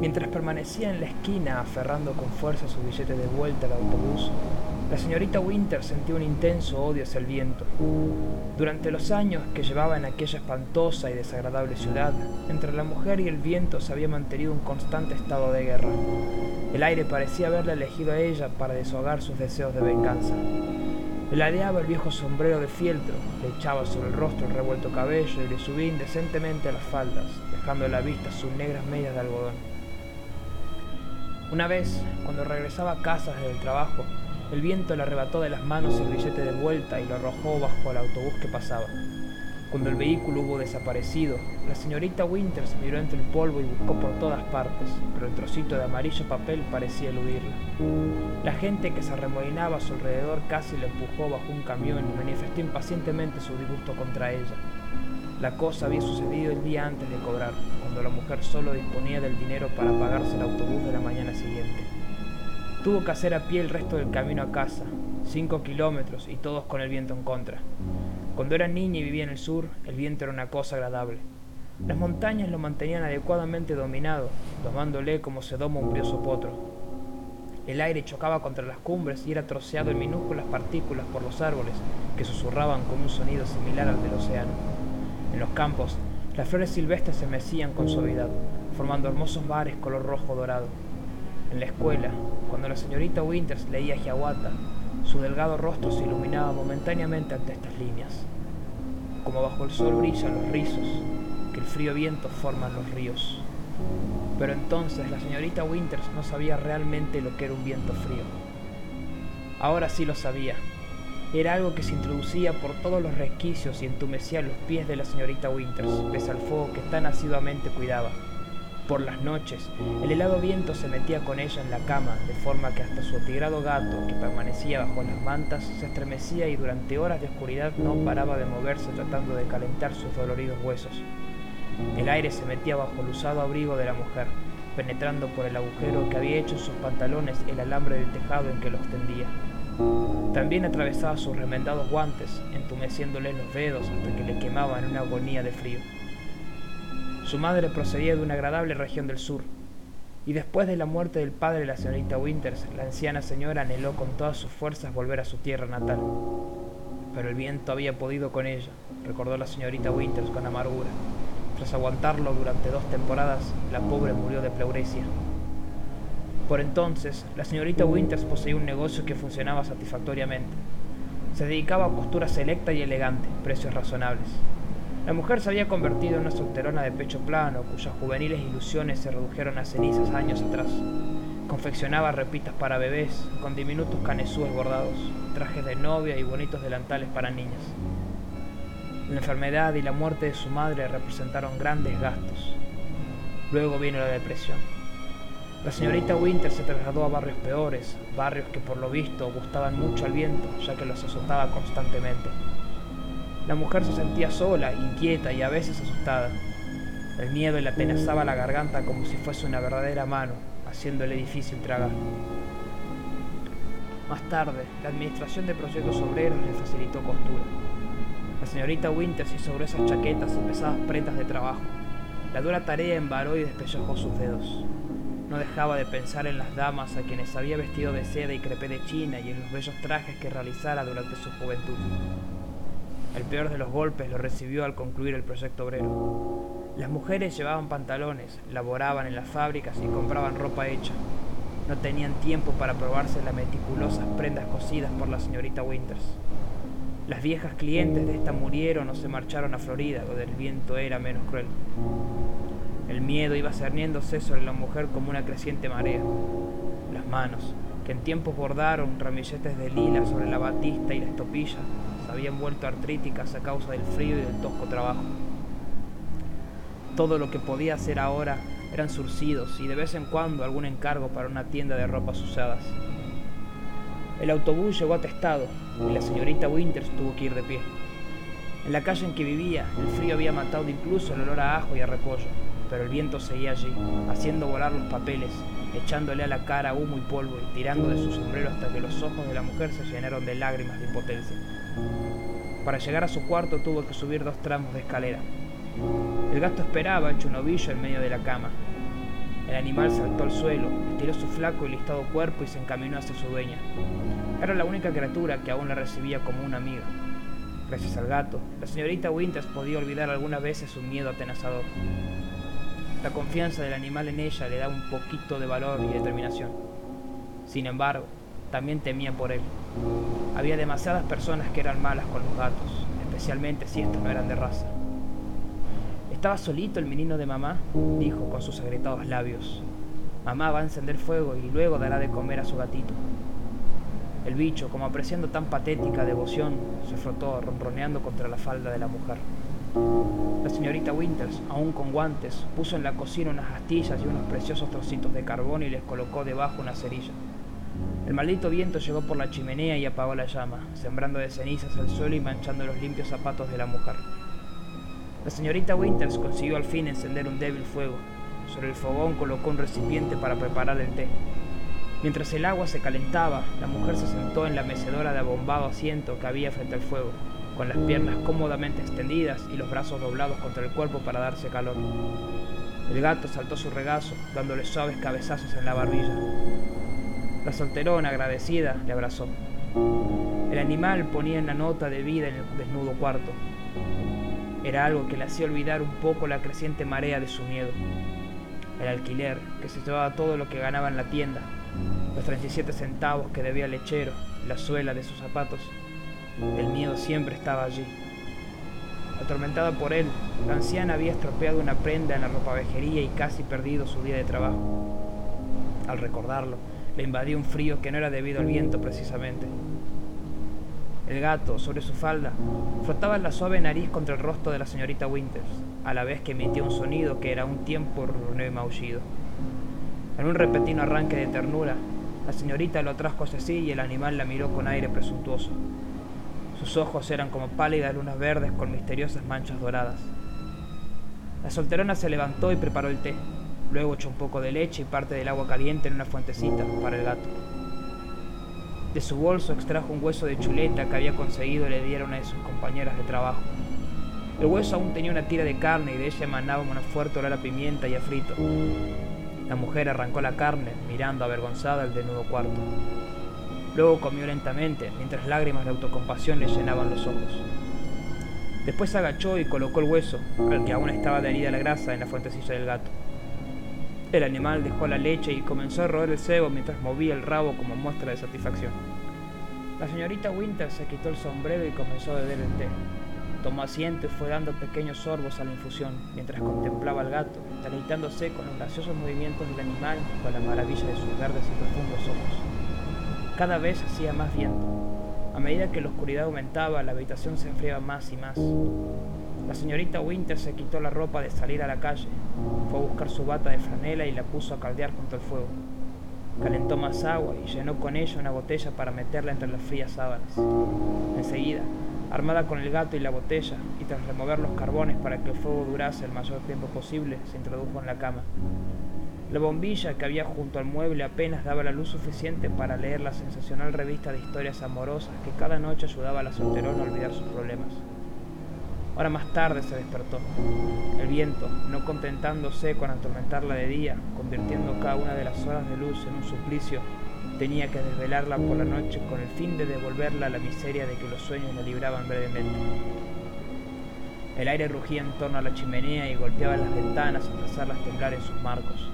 Mientras permanecía en la esquina aferrando con fuerza su billete de vuelta al autobús, la señorita Winter sentía un intenso odio hacia el viento. Durante los años que llevaba en aquella espantosa y desagradable ciudad, entre la mujer y el viento se había mantenido un constante estado de guerra. El aire parecía haberle elegido a ella para deshogar sus deseos de venganza. Ladeaba el viejo sombrero de fieltro, le echaba sobre el rostro el revuelto cabello y le subía indecentemente a las faldas, dejando a la vista sus negras medias de algodón. Una vez, cuando regresaba a casa desde el trabajo, el viento le arrebató de las manos el billete de vuelta y lo arrojó bajo el autobús que pasaba. Cuando el vehículo hubo desaparecido, la señorita Winters miró entre el polvo y buscó por todas partes, pero el trocito de amarillo papel parecía eludirla. La gente que se arremolinaba a su alrededor casi la empujó bajo un camión y manifestó impacientemente su disgusto contra ella. La cosa había sucedido el día antes de cobrar, cuando la mujer solo disponía del dinero para pagarse el autobús de la mañana siguiente. Tuvo que hacer a pie el resto del camino a casa, cinco kilómetros y todos con el viento en contra. Cuando era niña y vivía en el sur, el viento era una cosa agradable. Las montañas lo mantenían adecuadamente dominado, domándole como se doma un brioso potro. El aire chocaba contra las cumbres y era troceado en minúsculas partículas por los árboles, que susurraban con un sonido similar al del océano. En los campos, las flores silvestres se mecían con suavidad, formando hermosos bares color rojo dorado. En la escuela, cuando la señorita Winters leía Hiawatha, su delgado rostro se iluminaba momentáneamente ante estas líneas. Como bajo el sol brillan los rizos, que el frío viento forman los ríos. Pero entonces la señorita Winters no sabía realmente lo que era un viento frío. Ahora sí lo sabía. Era algo que se introducía por todos los resquicios y entumecía los pies de la señorita Winters, pese al fuego que tan asiduamente cuidaba. Por las noches, el helado viento se metía con ella en la cama, de forma que hasta su atigrado gato, que permanecía bajo las mantas, se estremecía y durante horas de oscuridad no paraba de moverse tratando de calentar sus doloridos huesos. El aire se metía bajo el usado abrigo de la mujer, penetrando por el agujero que había hecho en sus pantalones el alambre del tejado en que los tendía. También atravesaba sus remendados guantes, entumeciéndole los dedos hasta que le quemaban una agonía de frío. Su madre procedía de una agradable región del sur, y después de la muerte del padre de la señorita Winters, la anciana señora anheló con todas sus fuerzas volver a su tierra natal. Pero el viento había podido con ella, recordó la señorita Winters con amargura. Tras aguantarlo durante dos temporadas, la pobre murió de pleuresia. Por entonces, la señorita Winters poseía un negocio que funcionaba satisfactoriamente. Se dedicaba a costura selecta y elegante, precios razonables. La mujer se había convertido en una solterona de pecho plano, cuyas juveniles ilusiones se redujeron a cenizas años atrás. Confeccionaba repitas para bebés, con diminutos canesúes bordados, trajes de novia y bonitos delantales para niñas. La enfermedad y la muerte de su madre representaron grandes gastos. Luego vino la depresión. La señorita Winter se trasladó a barrios peores, barrios que por lo visto gustaban mucho al viento, ya que los azotaba constantemente. La mujer se sentía sola, inquieta y a veces asustada. El miedo le atenazaba la garganta como si fuese una verdadera mano, haciéndole difícil tragar. Más tarde, la administración de proyectos obreros le facilitó costura. La señorita Winters hizo gruesas chaquetas y pesadas prendas de trabajo. La dura tarea embaró y despellejó sus dedos. No dejaba de pensar en las damas a quienes había vestido de seda y crepé de China y en los bellos trajes que realizara durante su juventud. El peor de los golpes lo recibió al concluir el proyecto obrero. Las mujeres llevaban pantalones, laboraban en las fábricas y compraban ropa hecha. No tenían tiempo para probarse las meticulosas prendas cosidas por la señorita Winters. Las viejas clientes de esta murieron o se marcharon a Florida, donde el viento era menos cruel. El miedo iba cerniéndose sobre la mujer como una creciente marea. Las manos, que en tiempos bordaron ramilletes de lila sobre la batista y la estopilla, habían vuelto artríticas a causa del frío y del tosco trabajo. Todo lo que podía hacer ahora eran surcidos y de vez en cuando algún encargo para una tienda de ropas usadas. El autobús llegó atestado y la señorita Winters tuvo que ir de pie. En la calle en que vivía, el frío había matado incluso el olor a ajo y a repollo, pero el viento seguía allí, haciendo volar los papeles, echándole a la cara humo y polvo y tirando de su sombrero hasta que los ojos de la mujer se llenaron de lágrimas de impotencia. Para llegar a su cuarto tuvo que subir dos tramos de escalera. El gato esperaba hecho un ovillo en medio de la cama. El animal saltó al suelo, estiró su flaco y listado cuerpo y se encaminó hacia su dueña. Era la única criatura que aún la recibía como una amiga. Gracias al gato, la señorita Winters podía olvidar algunas veces su miedo atenazador. La confianza del animal en ella le daba un poquito de valor y determinación. Sin embargo, también temía por él. Había demasiadas personas que eran malas con los gatos, especialmente si estos no eran de raza. ¿Estaba solito el menino de mamá? dijo con sus agrietados labios. Mamá va a encender fuego y luego dará de comer a su gatito. El bicho, como apreciando tan patética devoción, se frotó ronroneando contra la falda de la mujer. La señorita Winters, aún con guantes, puso en la cocina unas astillas y unos preciosos trocitos de carbón y les colocó debajo una cerilla. El maldito viento llegó por la chimenea y apagó la llama, sembrando de cenizas el suelo y manchando los limpios zapatos de la mujer. La señorita Winters consiguió al fin encender un débil fuego. Sobre el fogón colocó un recipiente para preparar el té. Mientras el agua se calentaba, la mujer se sentó en la mecedora de abombado asiento que había frente al fuego, con las piernas cómodamente extendidas y los brazos doblados contra el cuerpo para darse calor. El gato saltó su regazo, dándole suaves cabezazos en la barbilla. La solterona, agradecida, le abrazó. El animal ponía en la nota de vida en el desnudo cuarto. Era algo que le hacía olvidar un poco la creciente marea de su miedo. El alquiler, que se llevaba todo lo que ganaba en la tienda, los 37 centavos que debía el lechero, la suela de sus zapatos. El miedo siempre estaba allí. Atormentada por él, la anciana había estropeado una prenda en la ropavejería y casi perdido su día de trabajo. Al recordarlo, le invadió un frío que no era debido al viento precisamente. El gato, sobre su falda, frotaba la suave nariz contra el rostro de la señorita Winters, a la vez que emitía un sonido que era un tiempo y maullido. En un repentino arranque de ternura, la señorita lo atrajo hacia sí y el animal la miró con aire presuntuoso. Sus ojos eran como pálidas lunas verdes con misteriosas manchas doradas. La solterona se levantó y preparó el té. Luego echó un poco de leche y parte del agua caliente en una fuentecita para el gato. De su bolso extrajo un hueso de chuleta que había conseguido le diera una de sus compañeras de trabajo. El hueso aún tenía una tira de carne y de ella emanaba una fuerte olor a pimienta y a frito. La mujer arrancó la carne, mirando avergonzada el desnudo cuarto. Luego comió lentamente, mientras lágrimas de autocompasión le llenaban los ojos. Después se agachó y colocó el hueso, al que aún estaba adherida la grasa, en la fuentecilla del gato. El animal dejó la leche y comenzó a roer el cebo mientras movía el rabo como muestra de satisfacción. La señorita Winter se quitó el sombrero y comenzó a beber el té. Tomó asiento y fue dando pequeños sorbos a la infusión, mientras contemplaba al gato, deleitándose con los graciosos movimientos del animal y con la maravilla de sus verdes y profundos ojos. Cada vez hacía más viento. A medida que la oscuridad aumentaba, la habitación se enfriaba más y más. La señorita Winter se quitó la ropa de salir a la calle, fue a buscar su bata de franela y la puso a caldear junto al fuego. Calentó más agua y llenó con ella una botella para meterla entre las frías sábanas. Enseguida, armada con el gato y la botella, y tras remover los carbones para que el fuego durase el mayor tiempo posible, se introdujo en la cama. La bombilla que había junto al mueble apenas daba la luz suficiente para leer la sensacional revista de historias amorosas que cada noche ayudaba a la solterona a olvidar sus problemas. Ahora más tarde se despertó. El viento, no contentándose con atormentarla de día, convirtiendo cada una de las horas de luz en un suplicio, tenía que desvelarla por la noche con el fin de devolverla a la miseria de que los sueños la libraban brevemente. El aire rugía en torno a la chimenea y golpeaba las ventanas hasta hacerlas temblar en sus marcos.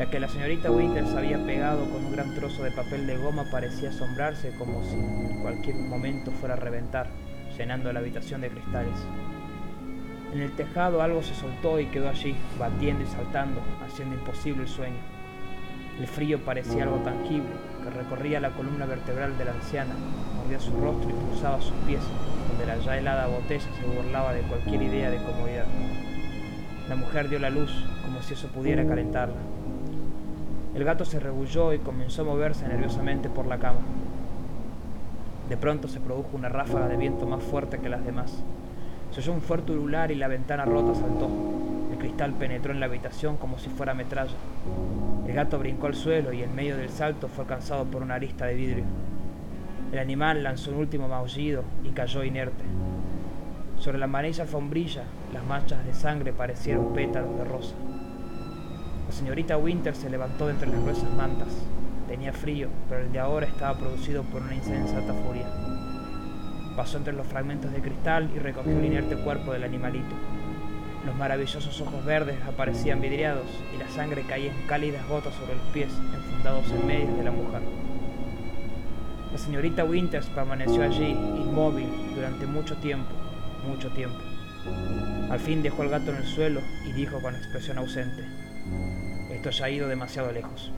La que la señorita Winters había pegado con un gran trozo de papel de goma parecía asombrarse como si en cualquier momento fuera a reventar llenando la habitación de cristales. En el tejado algo se soltó y quedó allí, batiendo y saltando, haciendo imposible el sueño. El frío parecía algo tangible, que recorría la columna vertebral de la anciana, mordía su rostro y pulsaba sus pies, donde la ya helada botella se burlaba de cualquier idea de comodidad. La mujer dio la luz, como si eso pudiera calentarla. El gato se rebulló y comenzó a moverse nerviosamente por la cama. De pronto se produjo una ráfaga de viento más fuerte que las demás. Se oyó un fuerte ulular y la ventana rota saltó. El cristal penetró en la habitación como si fuera metralla. El gato brincó al suelo y en medio del salto fue alcanzado por una arista de vidrio. El animal lanzó un último maullido y cayó inerte. Sobre la amarilla alfombrilla, las manchas de sangre parecieron pétalos de rosa. La señorita Winter se levantó de entre las gruesas mantas. Tenía frío, pero el de ahora estaba producido por una insensata furia. Pasó entre los fragmentos de cristal y recogió el inerte cuerpo del animalito. Los maravillosos ojos verdes aparecían vidriados y la sangre caía en cálidas gotas sobre los pies, enfundados en medio de la mujer. La señorita Winters permaneció allí, inmóvil, durante mucho tiempo, mucho tiempo. Al fin dejó el gato en el suelo y dijo con expresión ausente, esto ya ha ido demasiado lejos.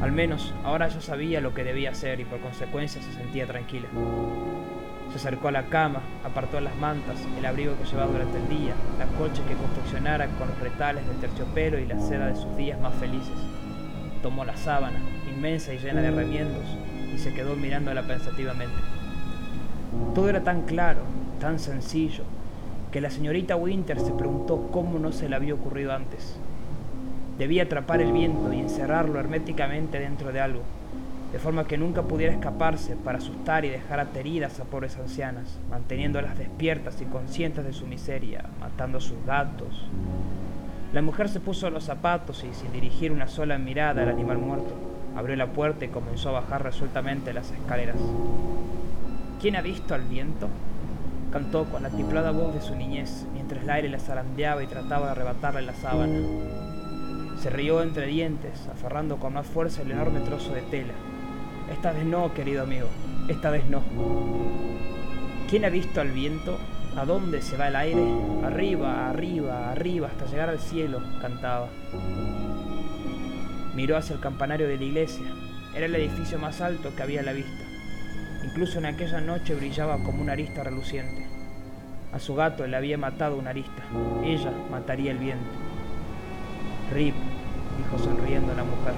Al menos ahora ya sabía lo que debía hacer y por consecuencia se sentía tranquila. Se acercó a la cama, apartó las mantas, el abrigo que llevaba durante el día, la colcha que confeccionara con los retales del terciopelo y la seda de sus días más felices. Tomó la sábana, inmensa y llena de remiendos, y se quedó mirándola pensativamente. Todo era tan claro, tan sencillo, que la señorita Winter se preguntó cómo no se le había ocurrido antes. Debía atrapar el viento y encerrarlo herméticamente dentro de algo, de forma que nunca pudiera escaparse para asustar y dejar ateridas a pobres ancianas, manteniéndolas despiertas y conscientes de su miseria, matando a sus gatos. La mujer se puso los zapatos y, sin dirigir una sola mirada al animal muerto, abrió la puerta y comenzó a bajar resueltamente las escaleras. ¿Quién ha visto al viento? Cantó con la tiplada voz de su niñez, mientras el aire la zarandeaba y trataba de arrebatarle la sábana. Se rió entre dientes, aferrando con más fuerza el enorme trozo de tela, esta vez no, querido amigo. Esta vez no. ¿Quién ha visto al viento? ¿A dónde se va el aire? Arriba, arriba, arriba, hasta llegar al cielo, cantaba. Miró hacia el campanario de la iglesia. Era el edificio más alto que había a la vista. Incluso en aquella noche brillaba como una arista reluciente. A su gato le había matado una arista. Ella mataría el viento. Rip, dijo sonriendo la mujer.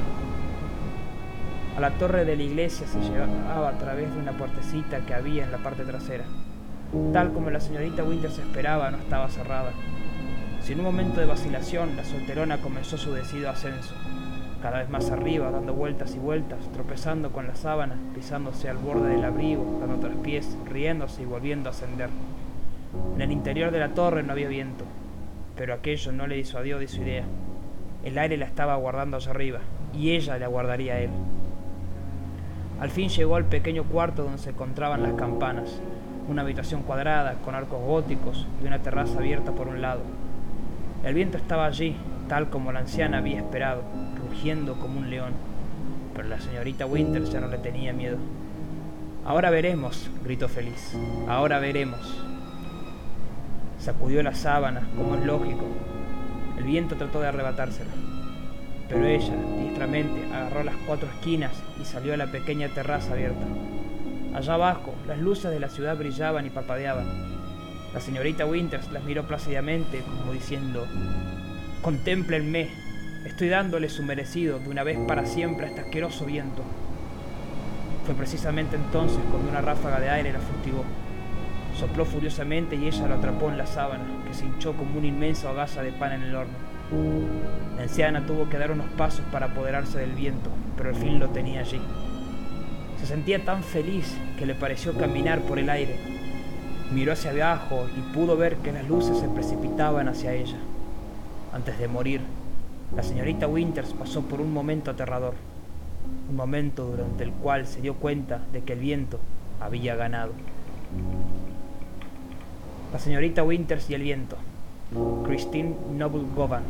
A la torre de la iglesia se llegaba a través de una puertecita que había en la parte trasera. Tal como la señorita Winters esperaba, no estaba cerrada. Sin un momento de vacilación, la solterona comenzó su decidido ascenso, cada vez más arriba, dando vueltas y vueltas, tropezando con la sábana, pisándose al borde del abrigo, dando traspiés, riéndose y volviendo a ascender. En el interior de la torre no había viento, pero aquello no le disuadió de su idea. El aire la estaba aguardando allá arriba, y ella le aguardaría a él. Al fin llegó al pequeño cuarto donde se encontraban las campanas, una habitación cuadrada con arcos góticos y una terraza abierta por un lado. El viento estaba allí, tal como la anciana había esperado, como un león, pero la señorita Winters ya no le tenía miedo. Ahora veremos, gritó feliz, ahora veremos. Sacudió la sábana, como es lógico. El viento trató de arrebatársela pero ella, diestramente, agarró las cuatro esquinas y salió a la pequeña terraza abierta. Allá abajo, las luces de la ciudad brillaban y parpadeaban. La señorita Winters las miró plácidamente, como diciendo, Contémplenme, estoy dándole su merecido de una vez para siempre a este asqueroso viento. Fue precisamente entonces cuando una ráfaga de aire la fustigó. Sopló furiosamente y ella lo atrapó en la sábana, que se hinchó como una inmensa hogaza de pan en el horno. La anciana tuvo que dar unos pasos para apoderarse del viento, pero al fin lo tenía allí. Se sentía tan feliz que le pareció caminar por el aire. Miró hacia abajo y pudo ver que las luces se precipitaban hacia ella. Antes de morir, la señorita Winters pasó por un momento aterrador, un momento durante el cual se dio cuenta de que el viento había ganado. La señorita Winters y el viento. Christine Noble Govan.